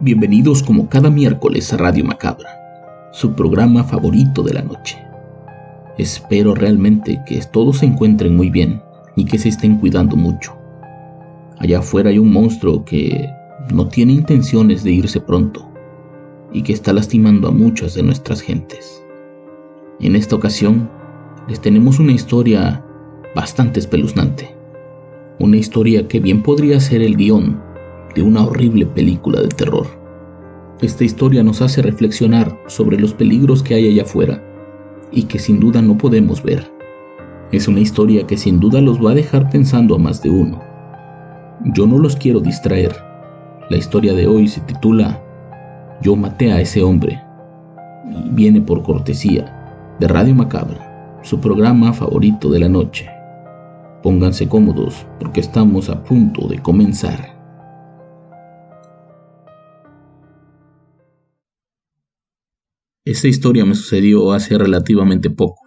Bienvenidos como cada miércoles a Radio Macabra, su programa favorito de la noche. Espero realmente que todos se encuentren muy bien y que se estén cuidando mucho. Allá afuera hay un monstruo que no tiene intenciones de irse pronto y que está lastimando a muchas de nuestras gentes. En esta ocasión les tenemos una historia bastante espeluznante. Una historia que bien podría ser el guion de una horrible película de terror. Esta historia nos hace reflexionar sobre los peligros que hay allá afuera y que sin duda no podemos ver. Es una historia que sin duda los va a dejar pensando a más de uno. Yo no los quiero distraer. La historia de hoy se titula Yo maté a ese hombre y viene por cortesía de Radio Macabra, su programa favorito de la noche. Pónganse cómodos porque estamos a punto de comenzar. Esta historia me sucedió hace relativamente poco.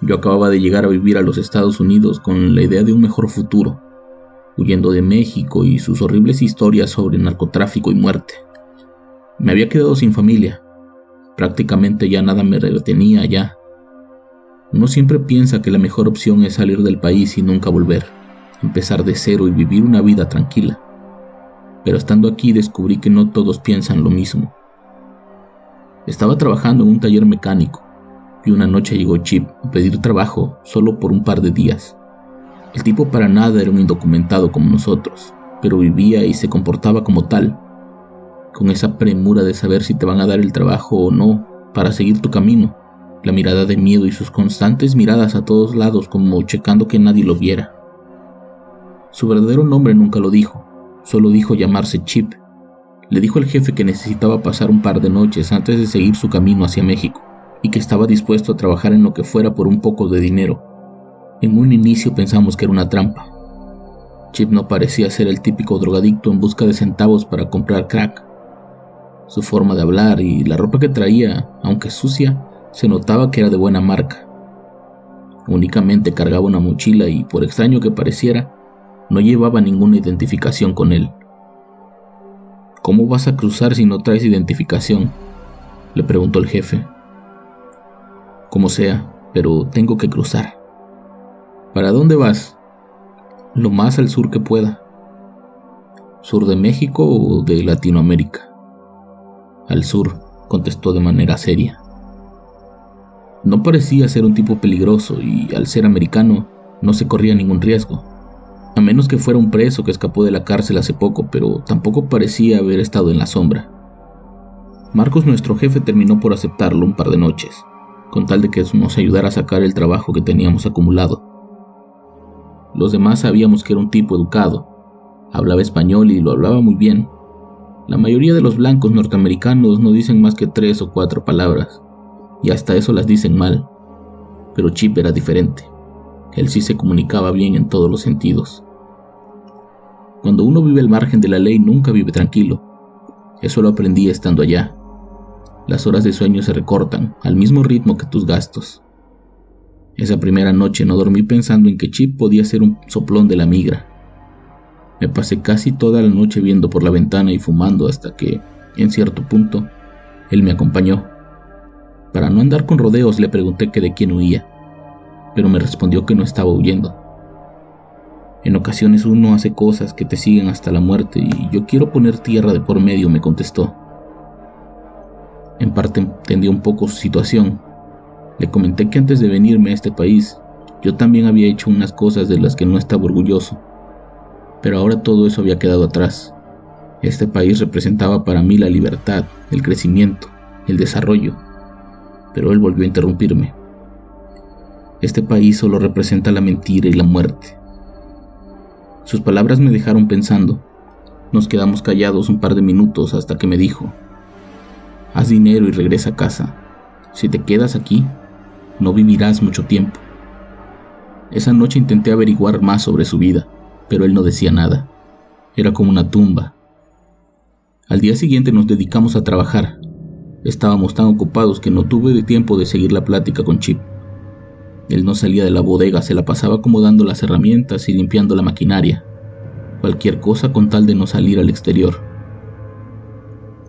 Yo acababa de llegar a vivir a los Estados Unidos con la idea de un mejor futuro, huyendo de México y sus horribles historias sobre narcotráfico y muerte. Me había quedado sin familia. Prácticamente ya nada me retenía allá. Uno siempre piensa que la mejor opción es salir del país y nunca volver, empezar de cero y vivir una vida tranquila. Pero estando aquí descubrí que no todos piensan lo mismo. Estaba trabajando en un taller mecánico y una noche llegó Chip a pedir trabajo solo por un par de días. El tipo para nada era un indocumentado como nosotros, pero vivía y se comportaba como tal, con esa premura de saber si te van a dar el trabajo o no para seguir tu camino, la mirada de miedo y sus constantes miradas a todos lados como checando que nadie lo viera. Su verdadero nombre nunca lo dijo, solo dijo llamarse Chip le dijo al jefe que necesitaba pasar un par de noches antes de seguir su camino hacia México y que estaba dispuesto a trabajar en lo que fuera por un poco de dinero. En un inicio pensamos que era una trampa. Chip no parecía ser el típico drogadicto en busca de centavos para comprar crack. Su forma de hablar y la ropa que traía, aunque sucia, se notaba que era de buena marca. Únicamente cargaba una mochila y, por extraño que pareciera, no llevaba ninguna identificación con él. ¿Cómo vas a cruzar si no traes identificación? Le preguntó el jefe. Como sea, pero tengo que cruzar. ¿Para dónde vas? Lo más al sur que pueda. ¿Sur de México o de Latinoamérica? Al sur, contestó de manera seria. No parecía ser un tipo peligroso y al ser americano no se corría ningún riesgo a menos que fuera un preso que escapó de la cárcel hace poco, pero tampoco parecía haber estado en la sombra. Marcos, nuestro jefe, terminó por aceptarlo un par de noches, con tal de que nos ayudara a sacar el trabajo que teníamos acumulado. Los demás sabíamos que era un tipo educado, hablaba español y lo hablaba muy bien. La mayoría de los blancos norteamericanos no dicen más que tres o cuatro palabras, y hasta eso las dicen mal, pero Chip era diferente. Él sí se comunicaba bien en todos los sentidos. Cuando uno vive al margen de la ley nunca vive tranquilo. Eso lo aprendí estando allá. Las horas de sueño se recortan al mismo ritmo que tus gastos. Esa primera noche no dormí pensando en que Chip podía ser un soplón de la migra. Me pasé casi toda la noche viendo por la ventana y fumando hasta que, en cierto punto, él me acompañó. Para no andar con rodeos le pregunté que de quién huía pero me respondió que no estaba huyendo. En ocasiones uno hace cosas que te siguen hasta la muerte y yo quiero poner tierra de por medio, me contestó. En parte entendí un poco su situación. Le comenté que antes de venirme a este país, yo también había hecho unas cosas de las que no estaba orgulloso. Pero ahora todo eso había quedado atrás. Este país representaba para mí la libertad, el crecimiento, el desarrollo. Pero él volvió a interrumpirme. Este país solo representa la mentira y la muerte. Sus palabras me dejaron pensando. Nos quedamos callados un par de minutos hasta que me dijo, haz dinero y regresa a casa. Si te quedas aquí, no vivirás mucho tiempo. Esa noche intenté averiguar más sobre su vida, pero él no decía nada. Era como una tumba. Al día siguiente nos dedicamos a trabajar. Estábamos tan ocupados que no tuve tiempo de seguir la plática con Chip. Él no salía de la bodega, se la pasaba acomodando las herramientas y limpiando la maquinaria. Cualquier cosa con tal de no salir al exterior.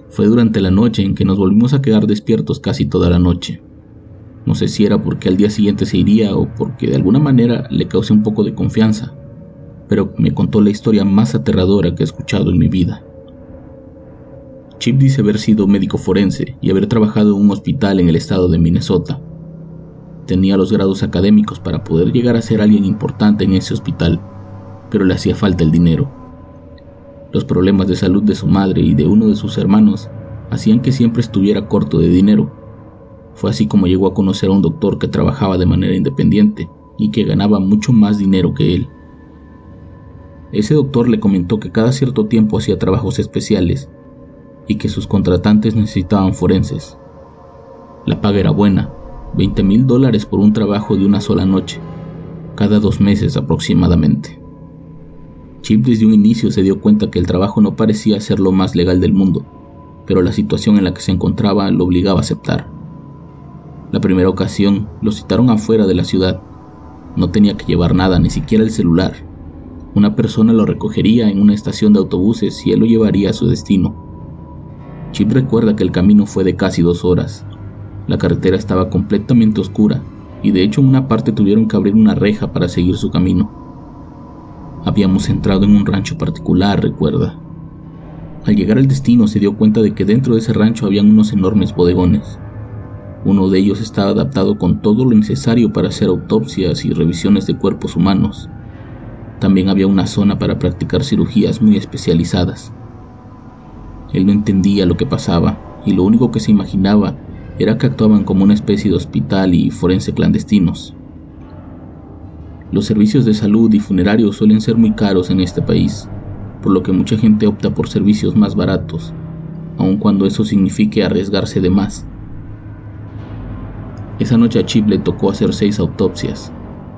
Fue durante la noche en que nos volvimos a quedar despiertos casi toda la noche. No sé si era porque al día siguiente se iría o porque de alguna manera le causé un poco de confianza, pero me contó la historia más aterradora que he escuchado en mi vida. Chip dice haber sido médico forense y haber trabajado en un hospital en el estado de Minnesota. Tenía los grados académicos para poder llegar a ser alguien importante en ese hospital, pero le hacía falta el dinero. Los problemas de salud de su madre y de uno de sus hermanos hacían que siempre estuviera corto de dinero. Fue así como llegó a conocer a un doctor que trabajaba de manera independiente y que ganaba mucho más dinero que él. Ese doctor le comentó que cada cierto tiempo hacía trabajos especiales y que sus contratantes necesitaban forenses. La paga era buena, 20 mil dólares por un trabajo de una sola noche, cada dos meses aproximadamente. Chip desde un inicio se dio cuenta que el trabajo no parecía ser lo más legal del mundo, pero la situación en la que se encontraba lo obligaba a aceptar. La primera ocasión lo citaron afuera de la ciudad. No tenía que llevar nada, ni siquiera el celular. Una persona lo recogería en una estación de autobuses y él lo llevaría a su destino. Chip recuerda que el camino fue de casi dos horas. La carretera estaba completamente oscura y de hecho en una parte tuvieron que abrir una reja para seguir su camino. Habíamos entrado en un rancho particular, recuerda. Al llegar al destino se dio cuenta de que dentro de ese rancho habían unos enormes bodegones. Uno de ellos estaba adaptado con todo lo necesario para hacer autopsias y revisiones de cuerpos humanos. También había una zona para practicar cirugías muy especializadas. Él no entendía lo que pasaba y lo único que se imaginaba era que actuaban como una especie de hospital y forense clandestinos. Los servicios de salud y funerarios suelen ser muy caros en este país, por lo que mucha gente opta por servicios más baratos, aun cuando eso signifique arriesgarse de más. Esa noche a Chip le tocó hacer seis autopsias.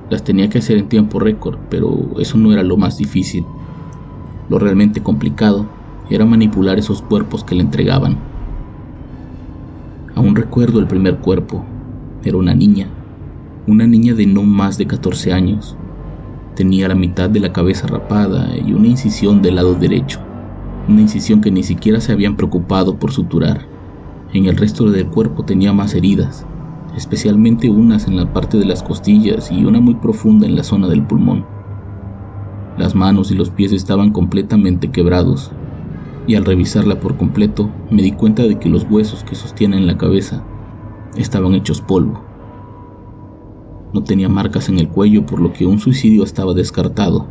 Las tenía que hacer en tiempo récord, pero eso no era lo más difícil. Lo realmente complicado era manipular esos cuerpos que le entregaban. Aún recuerdo el primer cuerpo. Era una niña, una niña de no más de 14 años. Tenía la mitad de la cabeza rapada y una incisión del lado derecho, una incisión que ni siquiera se habían preocupado por suturar. En el resto del cuerpo tenía más heridas, especialmente unas en la parte de las costillas y una muy profunda en la zona del pulmón. Las manos y los pies estaban completamente quebrados y al revisarla por completo me di cuenta de que los huesos que sostienen la cabeza estaban hechos polvo. No tenía marcas en el cuello por lo que un suicidio estaba descartado.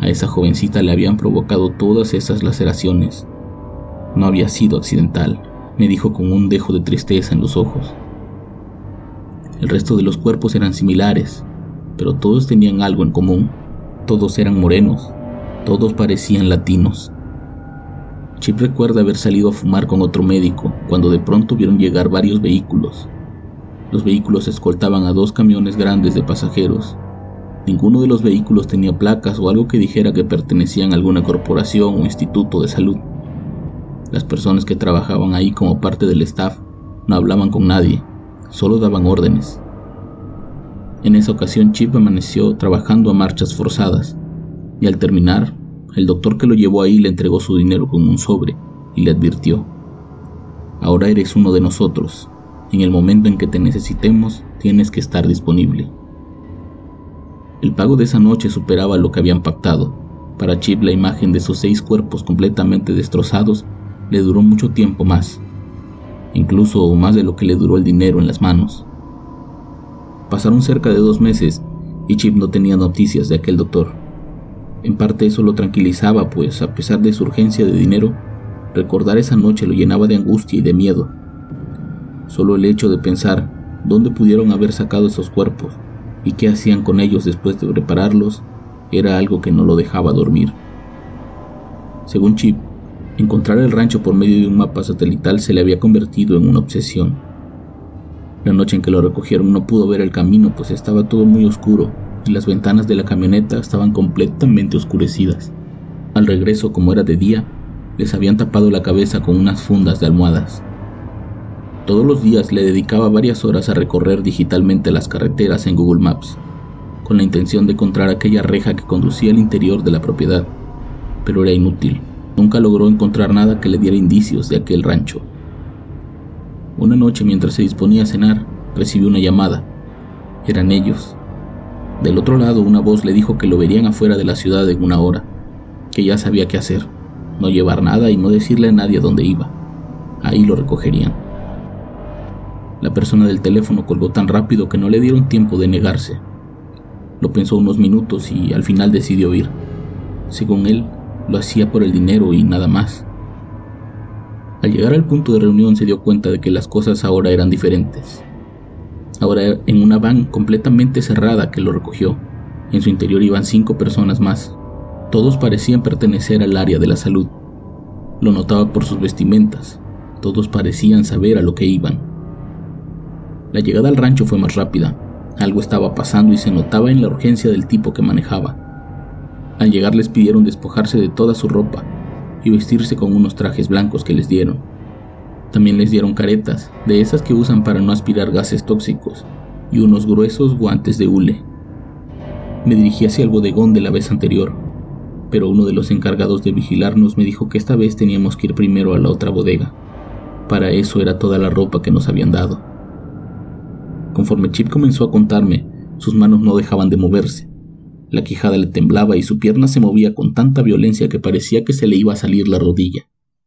A esa jovencita le habían provocado todas esas laceraciones. No había sido accidental, me dijo con un dejo de tristeza en los ojos. El resto de los cuerpos eran similares, pero todos tenían algo en común. Todos eran morenos, todos parecían latinos. Chip recuerda haber salido a fumar con otro médico cuando de pronto vieron llegar varios vehículos. Los vehículos escoltaban a dos camiones grandes de pasajeros. Ninguno de los vehículos tenía placas o algo que dijera que pertenecían a alguna corporación o instituto de salud. Las personas que trabajaban ahí como parte del staff no hablaban con nadie, solo daban órdenes. En esa ocasión Chip amaneció trabajando a marchas forzadas y al terminar el doctor que lo llevó ahí le entregó su dinero con un sobre y le advirtió, ahora eres uno de nosotros, en el momento en que te necesitemos tienes que estar disponible. El pago de esa noche superaba lo que habían pactado. Para Chip la imagen de sus seis cuerpos completamente destrozados le duró mucho tiempo más, incluso más de lo que le duró el dinero en las manos. Pasaron cerca de dos meses y Chip no tenía noticias de aquel doctor. En parte eso lo tranquilizaba, pues a pesar de su urgencia de dinero, recordar esa noche lo llenaba de angustia y de miedo. Solo el hecho de pensar dónde pudieron haber sacado esos cuerpos y qué hacían con ellos después de prepararlos era algo que no lo dejaba dormir. Según Chip, encontrar el rancho por medio de un mapa satelital se le había convertido en una obsesión. La noche en que lo recogieron no pudo ver el camino pues estaba todo muy oscuro y las ventanas de la camioneta estaban completamente oscurecidas. Al regreso, como era de día, les habían tapado la cabeza con unas fundas de almohadas. Todos los días le dedicaba varias horas a recorrer digitalmente las carreteras en Google Maps, con la intención de encontrar aquella reja que conducía al interior de la propiedad, pero era inútil. Nunca logró encontrar nada que le diera indicios de aquel rancho. Una noche mientras se disponía a cenar, recibió una llamada. Eran ellos. Del otro lado una voz le dijo que lo verían afuera de la ciudad en una hora, que ya sabía qué hacer, no llevar nada y no decirle a nadie dónde iba. Ahí lo recogerían. La persona del teléfono colgó tan rápido que no le dieron tiempo de negarse. Lo pensó unos minutos y al final decidió ir. Según él, lo hacía por el dinero y nada más. Al llegar al punto de reunión se dio cuenta de que las cosas ahora eran diferentes. Ahora en una van completamente cerrada que lo recogió. En su interior iban cinco personas más. Todos parecían pertenecer al área de la salud. Lo notaba por sus vestimentas. Todos parecían saber a lo que iban. La llegada al rancho fue más rápida. Algo estaba pasando y se notaba en la urgencia del tipo que manejaba. Al llegar les pidieron despojarse de toda su ropa y vestirse con unos trajes blancos que les dieron. También les dieron caretas, de esas que usan para no aspirar gases tóxicos, y unos gruesos guantes de hule. Me dirigí hacia el bodegón de la vez anterior, pero uno de los encargados de vigilarnos me dijo que esta vez teníamos que ir primero a la otra bodega. Para eso era toda la ropa que nos habían dado. Conforme Chip comenzó a contarme, sus manos no dejaban de moverse, la quijada le temblaba y su pierna se movía con tanta violencia que parecía que se le iba a salir la rodilla.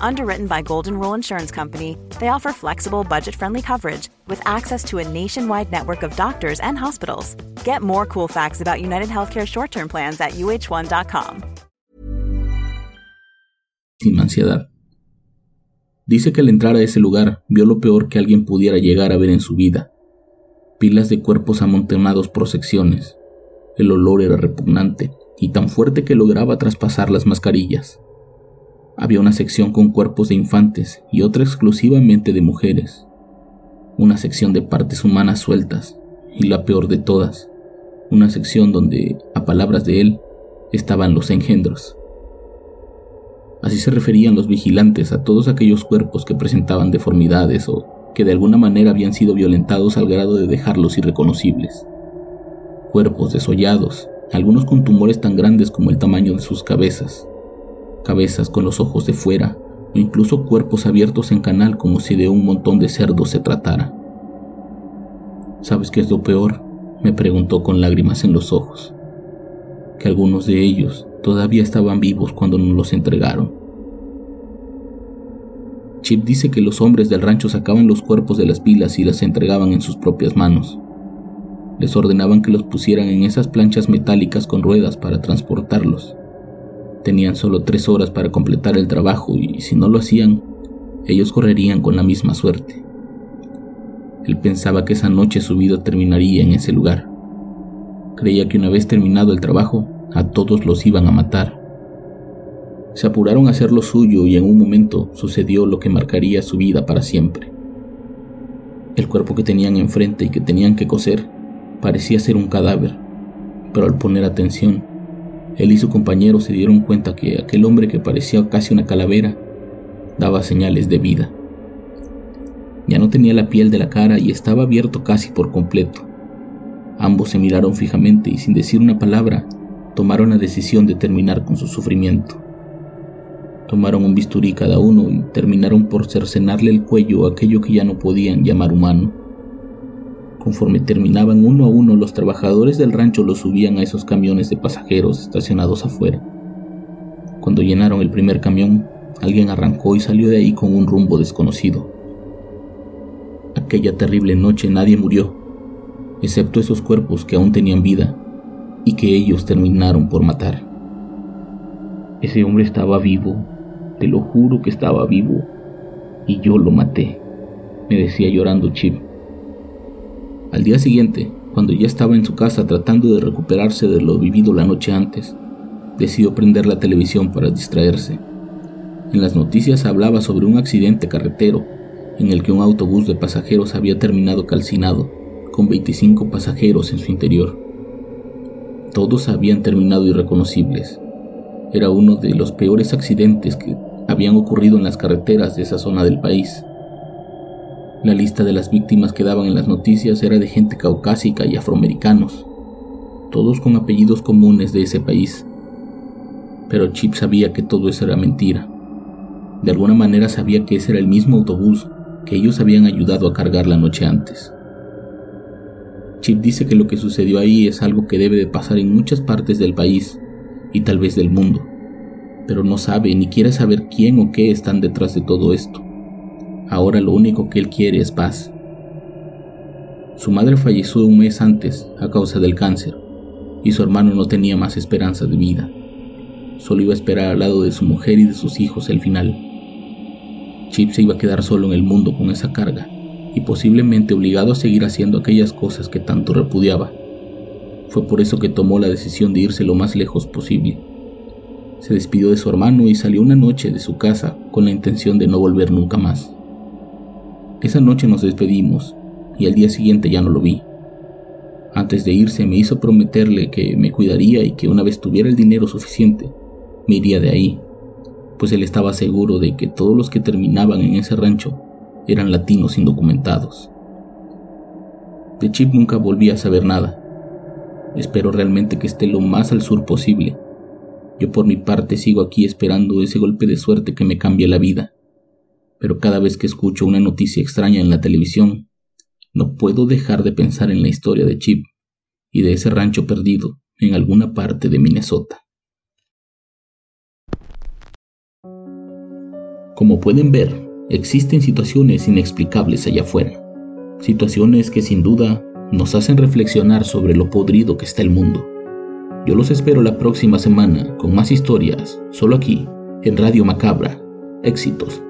Underwritten by Golden Rule Insurance Company, they offer flexible, budget friendly coverage with access to a nationwide network of doctors and hospitals. Get more cool facts about United Healthcare short term plans at uh1.com. Sin ansiedad. Dice que al entrar a ese lugar vio lo peor que alguien pudiera llegar a ver en su vida: pilas de cuerpos amontonados por secciones. El olor era repugnante y tan fuerte que lograba traspasar las mascarillas. Había una sección con cuerpos de infantes y otra exclusivamente de mujeres. Una sección de partes humanas sueltas y la peor de todas, una sección donde, a palabras de él, estaban los engendros. Así se referían los vigilantes a todos aquellos cuerpos que presentaban deformidades o que de alguna manera habían sido violentados al grado de dejarlos irreconocibles. Cuerpos desollados, algunos con tumores tan grandes como el tamaño de sus cabezas, cabezas con los ojos de fuera o incluso cuerpos abiertos en canal como si de un montón de cerdos se tratara. ¿Sabes qué es lo peor? me preguntó con lágrimas en los ojos. Que algunos de ellos todavía estaban vivos cuando nos los entregaron. Chip dice que los hombres del rancho sacaban los cuerpos de las pilas y las entregaban en sus propias manos. Les ordenaban que los pusieran en esas planchas metálicas con ruedas para transportarlos. Tenían solo tres horas para completar el trabajo y si no lo hacían, ellos correrían con la misma suerte. Él pensaba que esa noche su vida terminaría en ese lugar. Creía que una vez terminado el trabajo, a todos los iban a matar. Se apuraron a hacer lo suyo y en un momento sucedió lo que marcaría su vida para siempre. El cuerpo que tenían enfrente y que tenían que coser parecía ser un cadáver, pero al poner atención él y su compañero se dieron cuenta que aquel hombre que parecía casi una calavera daba señales de vida. Ya no tenía la piel de la cara y estaba abierto casi por completo. Ambos se miraron fijamente y sin decir una palabra tomaron la decisión de terminar con su sufrimiento. Tomaron un bisturí cada uno y terminaron por cercenarle el cuello a aquello que ya no podían llamar humano. Conforme terminaban uno a uno, los trabajadores del rancho los subían a esos camiones de pasajeros estacionados afuera. Cuando llenaron el primer camión, alguien arrancó y salió de ahí con un rumbo desconocido. Aquella terrible noche nadie murió, excepto esos cuerpos que aún tenían vida y que ellos terminaron por matar. Ese hombre estaba vivo, te lo juro que estaba vivo, y yo lo maté, me decía llorando Chip. Al día siguiente, cuando ya estaba en su casa tratando de recuperarse de lo vivido la noche antes, decidió prender la televisión para distraerse. En las noticias hablaba sobre un accidente carretero en el que un autobús de pasajeros había terminado calcinado con 25 pasajeros en su interior. Todos habían terminado irreconocibles. Era uno de los peores accidentes que habían ocurrido en las carreteras de esa zona del país. La lista de las víctimas que daban en las noticias era de gente caucásica y afroamericanos, todos con apellidos comunes de ese país. Pero Chip sabía que todo eso era mentira. De alguna manera sabía que ese era el mismo autobús que ellos habían ayudado a cargar la noche antes. Chip dice que lo que sucedió ahí es algo que debe de pasar en muchas partes del país y tal vez del mundo, pero no sabe ni quiere saber quién o qué están detrás de todo esto. Ahora lo único que él quiere es paz. Su madre falleció un mes antes a causa del cáncer y su hermano no tenía más esperanza de vida. Solo iba a esperar al lado de su mujer y de sus hijos el final. Chip se iba a quedar solo en el mundo con esa carga y posiblemente obligado a seguir haciendo aquellas cosas que tanto repudiaba. Fue por eso que tomó la decisión de irse lo más lejos posible. Se despidió de su hermano y salió una noche de su casa con la intención de no volver nunca más. Esa noche nos despedimos y al día siguiente ya no lo vi. Antes de irse me hizo prometerle que me cuidaría y que una vez tuviera el dinero suficiente, me iría de ahí, pues él estaba seguro de que todos los que terminaban en ese rancho eran latinos indocumentados. De Chip nunca volví a saber nada. Espero realmente que esté lo más al sur posible. Yo por mi parte sigo aquí esperando ese golpe de suerte que me cambie la vida. Pero cada vez que escucho una noticia extraña en la televisión, no puedo dejar de pensar en la historia de Chip y de ese rancho perdido en alguna parte de Minnesota. Como pueden ver, existen situaciones inexplicables allá afuera, situaciones que sin duda nos hacen reflexionar sobre lo podrido que está el mundo. Yo los espero la próxima semana con más historias, solo aquí, en Radio Macabra, éxitos